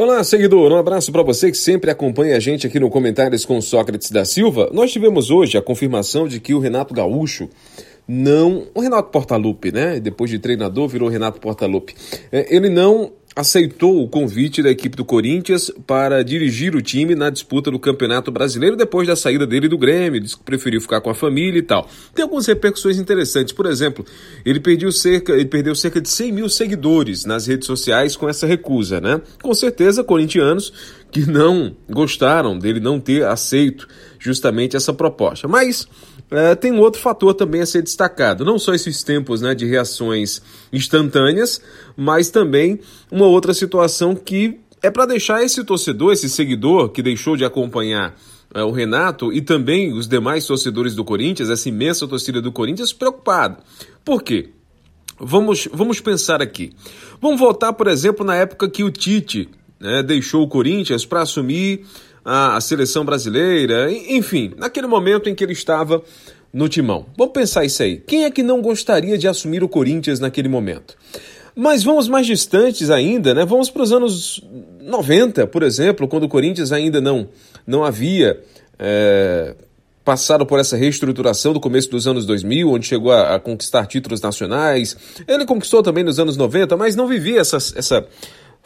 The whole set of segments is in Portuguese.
Olá, seguidor. Um abraço para você que sempre acompanha a gente aqui no Comentários com Sócrates da Silva. Nós tivemos hoje a confirmação de que o Renato Gaúcho não. O Renato Portaluppi, né? Depois de treinador, virou Renato Portaluppi. É, ele não aceitou o convite da equipe do Corinthians para dirigir o time na disputa do Campeonato Brasileiro depois da saída dele do Grêmio, disse que preferiu ficar com a família e tal. Tem algumas repercussões interessantes. Por exemplo, ele perdeu cerca, ele perdeu cerca de 100 mil seguidores nas redes sociais com essa recusa, né? Com certeza, corintianos que não gostaram dele não ter aceito justamente essa proposta. Mas é, tem um outro fator também a ser destacado, não só esses tempos né, de reações instantâneas, mas também uma outra situação que é para deixar esse torcedor, esse seguidor que deixou de acompanhar é, o Renato e também os demais torcedores do Corinthians, essa imensa torcida do Corinthians, preocupado. Por quê? Vamos, vamos pensar aqui. Vamos voltar, por exemplo, na época que o Tite né, deixou o Corinthians para assumir a, seleção brasileira, enfim, naquele momento em que ele estava no timão. Vamos pensar isso aí. Quem é que não gostaria de assumir o Corinthians naquele momento? Mas vamos mais distantes ainda, né? Vamos para os anos 90, por exemplo, quando o Corinthians ainda não, não havia é, passado por essa reestruturação do começo dos anos 2000, onde chegou a, a, conquistar títulos nacionais. Ele conquistou também nos anos 90, mas não vivia essa, essa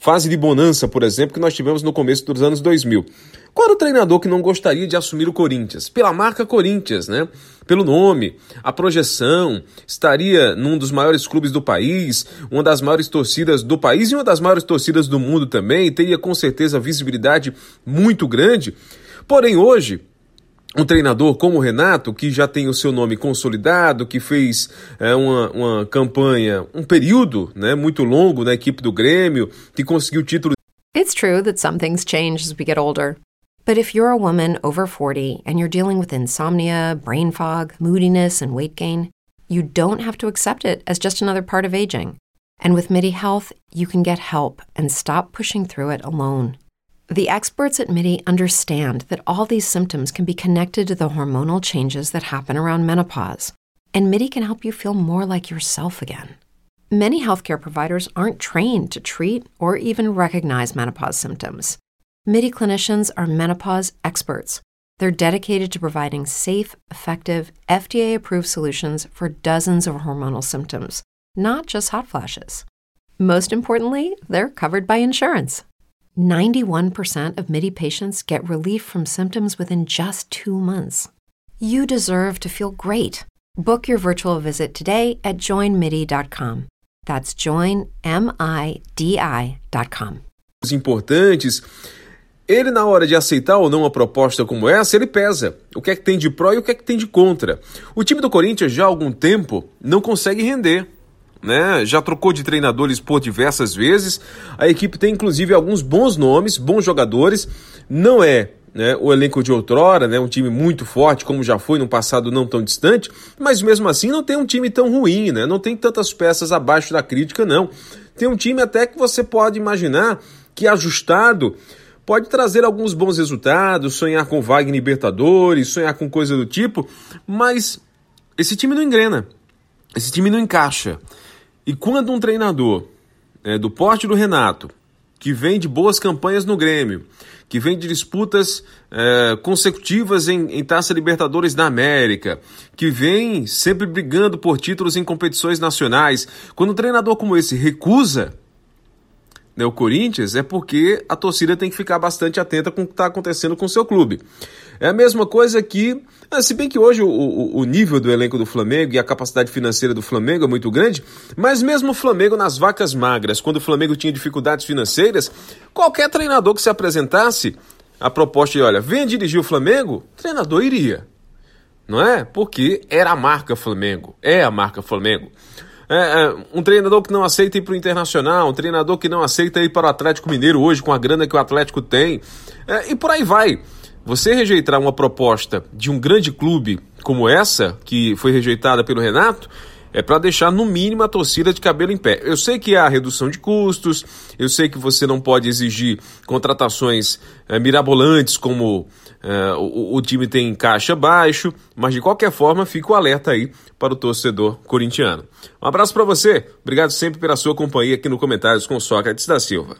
fase de bonança, por exemplo, que nós tivemos no começo dos anos 2000. Qual era o treinador que não gostaria de assumir o Corinthians? Pela marca Corinthians, né? Pelo nome, a projeção, estaria num dos maiores clubes do país, uma das maiores torcidas do país e uma das maiores torcidas do mundo também, teria com certeza visibilidade muito grande. Porém, hoje, um treinador como o Renato, que já tem o seu nome consolidado, que fez é, uma, uma campanha, um período né, muito longo na equipe do Grêmio, que conseguiu título. It's true that some things change as we get older. But if you're a woman over 40 and you're dealing with insomnia, brain fog, moodiness, and weight gain, you don't have to accept it as just another part of aging. And with MIDI Health, you can get help and stop pushing through it alone. The experts at MIDI understand that all these symptoms can be connected to the hormonal changes that happen around menopause, and MIDI can help you feel more like yourself again. Many healthcare providers aren't trained to treat or even recognize menopause symptoms. MIDI clinicians are menopause experts. They're dedicated to providing safe, effective, FDA approved solutions for dozens of hormonal symptoms, not just hot flashes. Most importantly, they're covered by insurance. 91% of MIDI patients get relief from symptoms within just two months. You deserve to feel great. Book your virtual visit today at joinmidi.com. That's joinmidi.com. Importantes Ele, na hora de aceitar ou não uma proposta como essa, ele pesa o que é que tem de pró e o que é que tem de contra. O time do Corinthians já há algum tempo não consegue render. Né? Já trocou de treinadores por diversas vezes. A equipe tem inclusive alguns bons nomes, bons jogadores. Não é né, o elenco de outrora, né, um time muito forte, como já foi no passado não tão distante, mas mesmo assim não tem um time tão ruim, né? não tem tantas peças abaixo da crítica, não. Tem um time até que você pode imaginar que ajustado pode trazer alguns bons resultados, sonhar com Wagner Libertadores, sonhar com coisa do tipo, mas esse time não engrena, esse time não encaixa. E quando um treinador é, do porte do Renato, que vem de boas campanhas no Grêmio, que vem de disputas é, consecutivas em, em Taça Libertadores da América, que vem sempre brigando por títulos em competições nacionais, quando um treinador como esse recusa né, o Corinthians, é porque a torcida tem que ficar bastante atenta com o que está acontecendo com o seu clube. É a mesma coisa que, ah, se bem que hoje o, o, o, nível do elenco do Flamengo e a capacidade financeira do Flamengo é muito grande, mas mesmo o Flamengo nas vacas magras, quando o Flamengo tinha dificuldades financeiras, qualquer treinador que se apresentasse, a proposta de, olha, venha dirigir o Flamengo, o treinador iria. Não é? Porque era a marca Flamengo, é a marca Flamengo. É, é, um treinador que não aceita ir para o Internacional, um treinador que não aceita ir para o Atlético Mineiro hoje com a grana que o Atlético tem, é, e por aí vai. Você rejeitar uma proposta de um grande clube como essa, que foi rejeitada pelo Renato, é para deixar no mínimo a torcida de cabelo em pé. Eu sei que há redução de custos, eu sei que você não pode exigir contratações é, mirabolantes como é, o, o, time tem caixa baixo, mas de qualquer forma fica o alerta aí para o torcedor corintiano. Um abraço para você, obrigado sempre pela sua companhia aqui no Comentários com Sócrates da Silva.